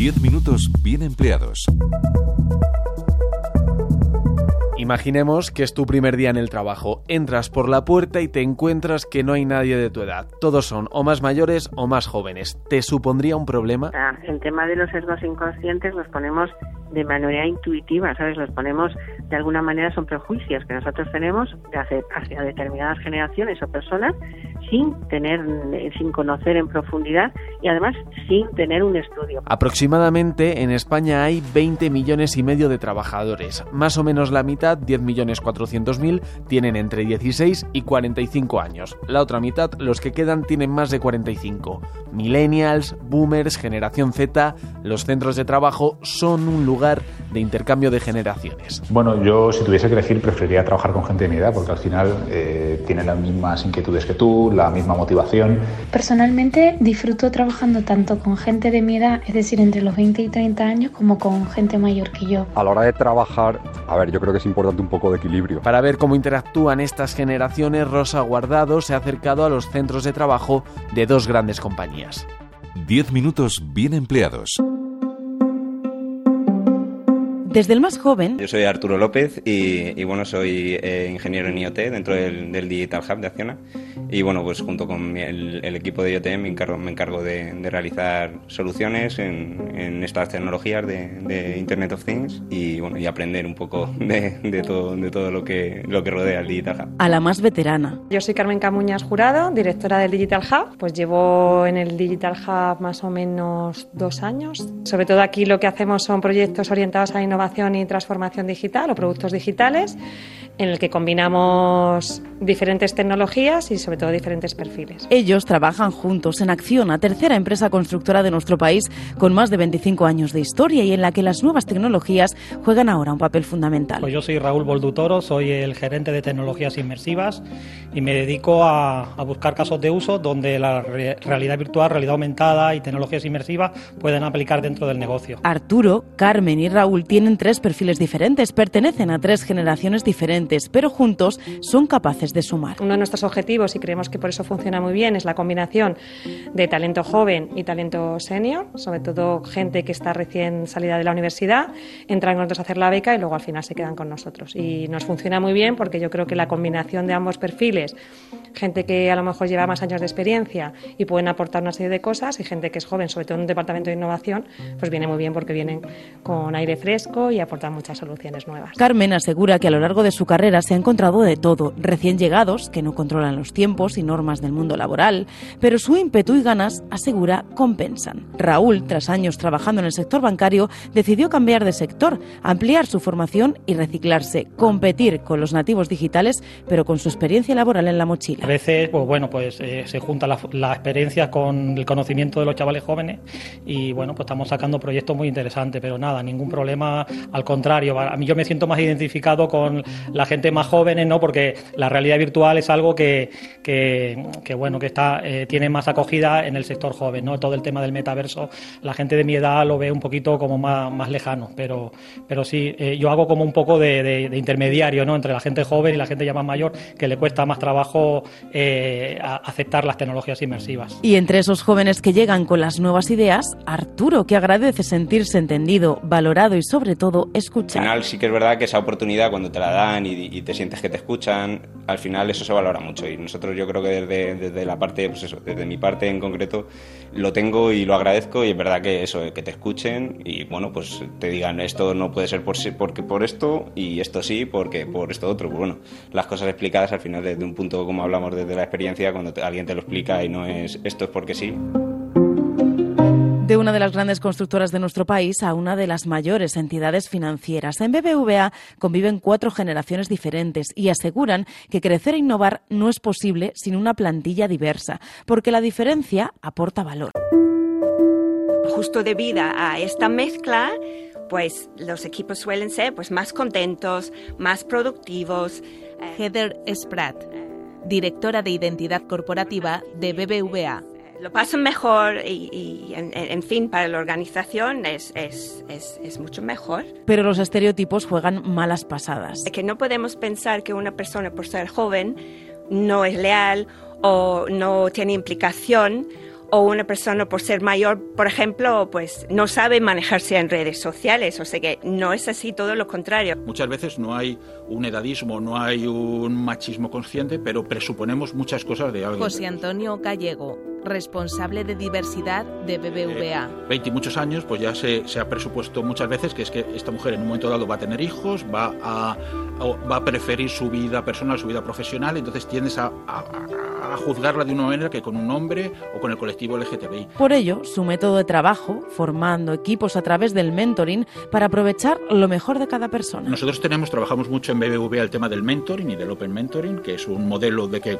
10 minutos bien empleados. Imaginemos que es tu primer día en el trabajo. Entras por la puerta y te encuentras que no hay nadie de tu edad. Todos son o más mayores o más jóvenes. ¿Te supondría un problema? El tema de los sesgos inconscientes los ponemos de manera intuitiva, ¿sabes? Los ponemos de alguna manera, son prejuicios que nosotros tenemos hacia determinadas generaciones o personas sin tener, sin conocer en profundidad y además sin tener un estudio. Aproximadamente en España hay 20 millones y medio de trabajadores. Más o menos la mitad, 10 millones 400 mil, tienen entre 16 y 45 años. La otra mitad, los que quedan, tienen más de 45. Millennials, boomers, generación Z, los centros de trabajo son un lugar de intercambio de generaciones. Bueno, yo si tuviese que elegir preferiría trabajar con gente de mi edad porque al final eh, tienen las mismas inquietudes que tú, la misma motivación. Personalmente disfruto trabajando tanto con gente de mi edad, es decir, entre los 20 y 30 años, como con gente mayor que yo. A la hora de trabajar, a ver, yo creo que es importante un poco de equilibrio. Para ver cómo interactúan estas generaciones, Rosa Guardado se ha acercado a los centros de trabajo de dos grandes compañías. 10 minutos bien empleados. Desde el más joven. Yo soy Arturo López y, bueno, soy eh, ingeniero en IoT dentro del, del, Digital Hub de Acciona. Y bueno, pues junto con el, equipo de IoT me encargo, me encargo de, realizar soluciones en, en estas tecnologías de, de, Internet of Things y bueno, y aprender un poco de, todo, de todo lo que, lo que rodea el Digital Hub. A la más veterana. Yo soy Carmen Camuñas Jurado, directora del Digital Hub. Pues llevo en el Digital Hub más o menos dos años. Sobre todo aquí lo que hacemos son proyectos orientados a la innovación innovación y transformación digital o productos digitales, en el que combinamos diferentes tecnologías y sobre todo diferentes perfiles. Ellos trabajan juntos en Acción, a tercera empresa constructora de nuestro país con más de 25 años de historia y en la que las nuevas tecnologías juegan ahora un papel fundamental. Pues yo soy Raúl Boldutoro, soy el gerente de tecnologías inmersivas y me dedico a, a buscar casos de uso donde la re realidad virtual, realidad aumentada y tecnologías inmersivas pueden aplicar dentro del negocio. Arturo, Carmen y Raúl tienen tres perfiles diferentes, pertenecen a tres generaciones diferentes, pero juntos son capaces de sumar. Uno de nuestros objetivos, y creemos que por eso funciona muy bien, es la combinación de talento joven y talento senior, sobre todo gente que está recién salida de la universidad, entran con nosotros a hacer la beca y luego al final se quedan con nosotros. Y nos funciona muy bien porque yo creo que la combinación de ambos perfiles, gente que a lo mejor lleva más años de experiencia y pueden aportar una serie de cosas, y gente que es joven, sobre todo en un departamento de innovación, pues viene muy bien porque vienen con aire fresco y aportan muchas soluciones nuevas. Carmen asegura que a lo largo de su carrera se ha encontrado de todo, recién llegados, que no controlan los tiempos y normas del mundo laboral, pero su ímpetu y ganas, asegura, compensan. Raúl, tras años trabajando en el sector bancario, decidió cambiar de sector, ampliar su formación y reciclarse, competir con los nativos digitales, pero con su experiencia laboral en la mochila. A veces, pues bueno, pues eh, se junta la, la experiencia con el conocimiento de los chavales jóvenes y bueno, pues estamos sacando proyectos muy interesantes, pero nada, ningún problema, al contrario, a mí yo me siento más identificado con la gente más joven, ¿no? Porque la realidad virtual es algo que, que, que bueno, que está, eh, tiene más acogida en el sector joven, ¿no? Todo el tema del metaverso, la gente de mi edad lo ve un poquito como más, más lejano, pero, pero sí, eh, yo hago como un poco de, de, de, intermediario, ¿no? Entre la gente joven y la gente ya más mayor, que le cuesta más trabajo eh, aceptar las tecnologías inmersivas. Y entre esos jóvenes que llegan con las nuevas ideas, Arturo, que agradece sentirse entendido, valorado y sobre todo escuchado. Al final sí que es verdad que esa oportunidad cuando te la dan y, y te sientes que te escuchan, al final eso se valora mucho y nosotros yo creo que desde, desde, la parte, pues eso, desde mi parte en concreto, lo tengo y lo agradezco y es verdad que eso, que te escuchen y bueno, pues te digan esto no puede ser por, porque por esto y esto sí porque por esto otro. Pues bueno, las cosas explicadas al final desde un punto como hablamos desde la experiencia, cuando alguien te lo explica y no es esto es porque sí de una de las grandes constructoras de nuestro país a una de las mayores entidades financieras. En BBVA conviven cuatro generaciones diferentes y aseguran que crecer e innovar no es posible sin una plantilla diversa, porque la diferencia aporta valor. Justo debido a esta mezcla, pues los equipos suelen ser pues más contentos, más productivos. Heather Spratt, directora de identidad corporativa de BBVA lo pasan mejor y, y en, en, fin, para la organización es, es, es, es, mucho mejor. Pero los estereotipos juegan malas pasadas. Que no podemos pensar que una persona por ser joven no es leal o no tiene implicación o una persona por ser mayor, por ejemplo, pues no sabe manejarse en redes sociales, o sea que no es así, todo lo contrario. Muchas veces no hay un edadismo, no hay un machismo consciente, pero presuponemos muchas cosas de alguien. José Antonio Gallego, responsable de diversidad de BBVA. Eh, 20 y muchos años, pues ya se, se, ha presupuesto muchas veces que es que esta mujer en un momento dado va a tener hijos, va a, va a preferir su vida personal, su vida profesional, entonces tiendes a, a, a juzgarla de una manera que con un hombre o con el colectivo LGTBI. Por ello, su método de trabajo, formando equipos a través del mentoring para aprovechar lo mejor de cada persona. Nosotros tenemos, trabajamos mucho en BBVA el tema del mentoring y del open mentoring, que es un modelo de que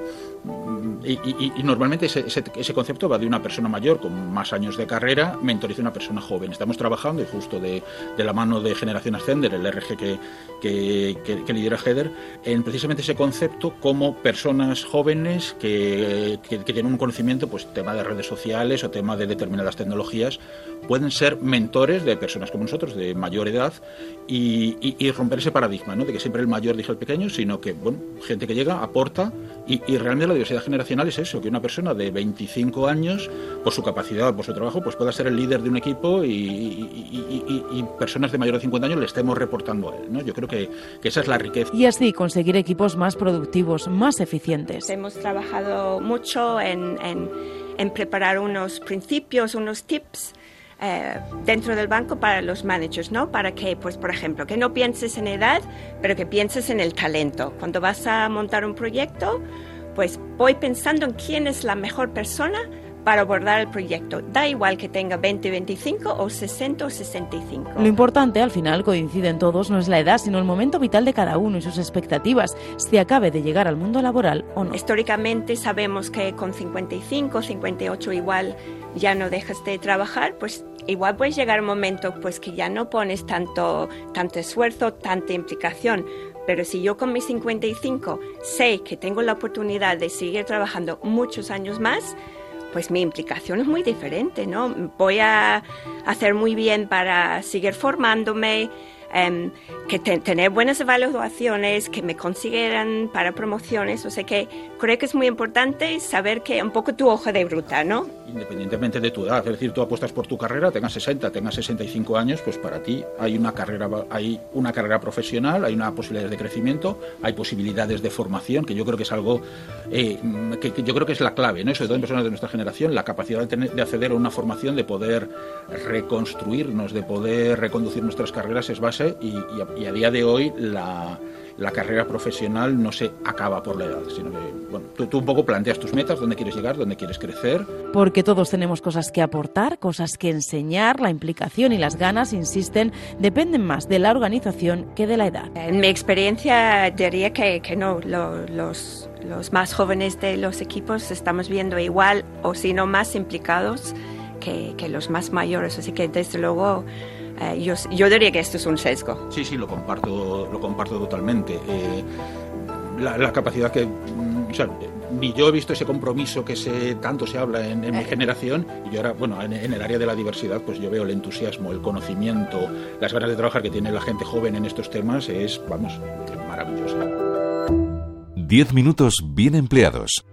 y, y, y normalmente ese, ese, ese, concepto va de una persona mayor con más años de carrera mentoriza a una persona joven. Estamos trabajando y justo de, de la mano de Generación Ascender, el RG que, que, que, que lidera Heather, en precisamente ese concepto como personas jóvenes que, tienen un conocimiento, pues tema de redes sociales o tema de determinadas tecnologías, pueden ser mentores de personas como nosotros, de mayor edad, y, y romper ese paradigma, ¿no? de que siempre el mayor dice el pequeño, sino que, bueno, gente que llega, aporta, y, y realmente la diversidad generacional es eso, que una persona de 25 años, por su capacidad, por su trabajo, pues pueda ser el líder de un equipo y, y, y, personas de mayor de 50 años le estemos reportando a él. ¿no? Yo creo que, que, esa es la riqueza. Y así conseguir equipos más productivos, más eficientes. Hemos trabajado mucho en, en, en preparar unos principios, unos tips. Eh, dentro del banco para los managers, ¿no? Para que, pues, por ejemplo, que no pienses en edad, pero que pienses en el talento. Cuando vas a montar un proyecto, pues voy pensando en quién es la mejor persona para abordar el proyecto. Da igual que tenga 20, 25 o 60 o 65. Lo importante, al final, coinciden todos, no es la edad, sino el momento vital de cada uno y sus expectativas, si acabe de llegar al mundo laboral o no. Históricamente sabemos que con 55, 58 igual ya no dejas de trabajar, pues igual puede llegar un momento pues que ya no pones tanto, tanto esfuerzo, tanta implicación. Pero si yo con mis 55 sé que tengo la oportunidad de seguir trabajando muchos años más, pues mi implicación es muy diferente, ¿no? Voy a hacer muy bien para seguir formándome, um, que te, tener buenas evaluaciones, que me consiguieran para promociones. O sea que creo que es muy importante saber que un poco tu hoja de ruta, ¿no? Independientemente de tu edad, es decir, tú apuestas por tu carrera, tengas 60, tengas 65 años, pues para ti hay una carrera, hay una carrera profesional, hay una posibilidad de crecimiento, hay posibilidades de formación, que yo creo que es algo eh, que, yo creo que es la clave, ¿no? Sobre todo en personas de nuestra generación, la capacidad de, tener, de acceder a una formación, de poder reconstruirnos, de poder reconducir nuestras carreras es base y, y a, día de hoy la, la, carrera profesional no se acaba por la edad, sino que bueno, tú, tú, un poco planteas tus metas, dónde quieres llegar, dónde quieres crecer. Porque todos tenemos cosas que aportar, cosas que enseñar, la implicación y las ganas, insisten, dependen más de la organización que de la edad. En mi experiencia diría que, que no, lo, los, los más jóvenes de los equipos estamos viendo igual o si no más implicados que, que los más mayores, así que desde luego eh, yo, yo, diría que esto es un sesgo. Sí, sí, lo comparto, lo comparto totalmente. Eh, la, la, capacidad que, o sea, ni yo he visto ese compromiso que se, tanto se habla en, en mi generación y yo ahora, bueno, en, en, el área de la diversidad, pues yo veo el entusiasmo, el conocimiento, las ganas de trabajar que tiene la gente joven en estos temas es, vamos, maravilloso. Diez minutos bien empleados.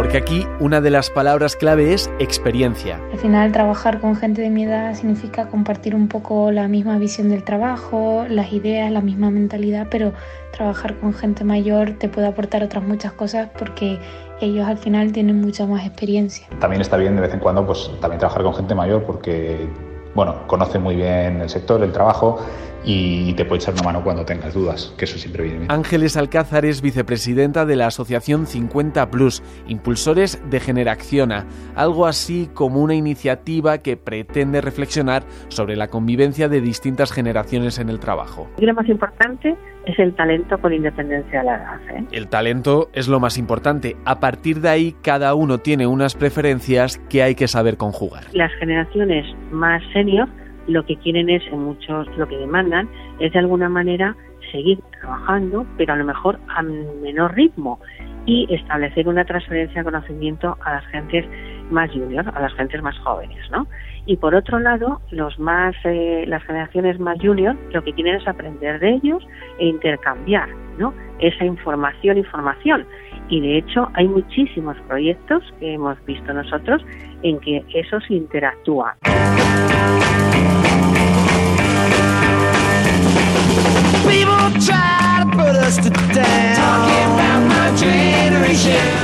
Porque aquí una de las palabras clave es experiencia. Al final trabajar con gente de mi edad significa compartir un poco la misma visión del trabajo, las ideas, la misma mentalidad, pero trabajar con gente mayor te puede aportar otras muchas cosas porque ellos al final tienen mucha más experiencia. También está bien de vez en cuando pues también trabajar con gente mayor porque bueno, conoce muy bien el sector, el trabajo y te puede echar una mano cuando tengas dudas, que eso siempre viene bien. Ángeles Alcázar es vicepresidenta de la Asociación 50 Plus, impulsores de Generaciona, algo así como una iniciativa que pretende reflexionar sobre la convivencia de distintas generaciones en el trabajo. Y lo más importante es el talento con independencia de la edad. ¿eh? El talento es lo más importante. A partir de ahí, cada uno tiene unas preferencias que hay que saber conjugar. Las generaciones más senior lo que quieren es, en muchos, lo que demandan es de alguna manera seguir trabajando, pero a lo mejor a menor ritmo y establecer una transferencia de conocimiento a las gentes más junior, a las gentes más jóvenes, ¿no? Y por otro lado, los más, eh, las generaciones más junior, lo que quieren es aprender de ellos e intercambiar, ¿no? Esa información, información y de hecho hay muchísimos proyectos que hemos visto nosotros en que eso se interactúa.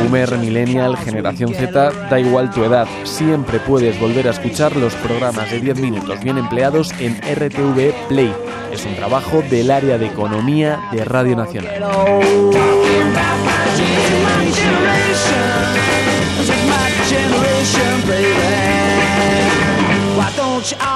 Boomer, Millennial, Generación Z, da igual tu edad, siempre puedes volver a escuchar los programas de 10 minutos bien empleados en RTV Play. Es un trabajo del área de economía de Radio Nacional. Don't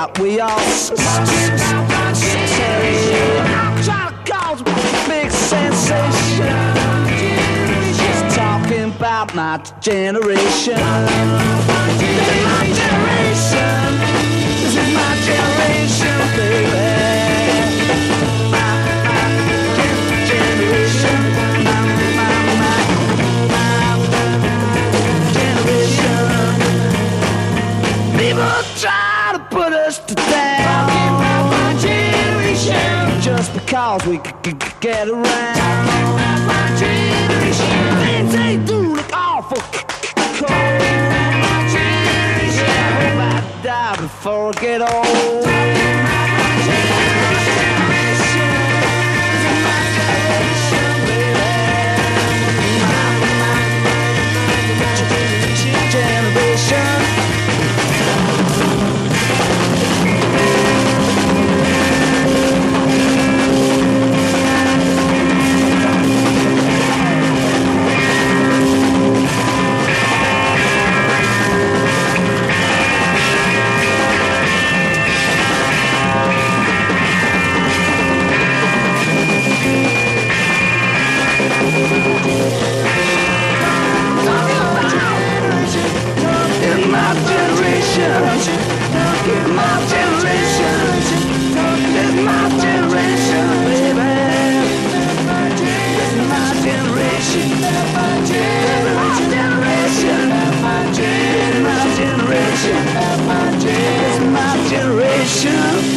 What we all say. Trying to cause a big sensation. Just talking about my generation. We c- c- c- get around. my generation. They do look awful cold. I hope I die before I get old. generation. My generation. My generation, baby. My generation. My generation. My generation. My generation.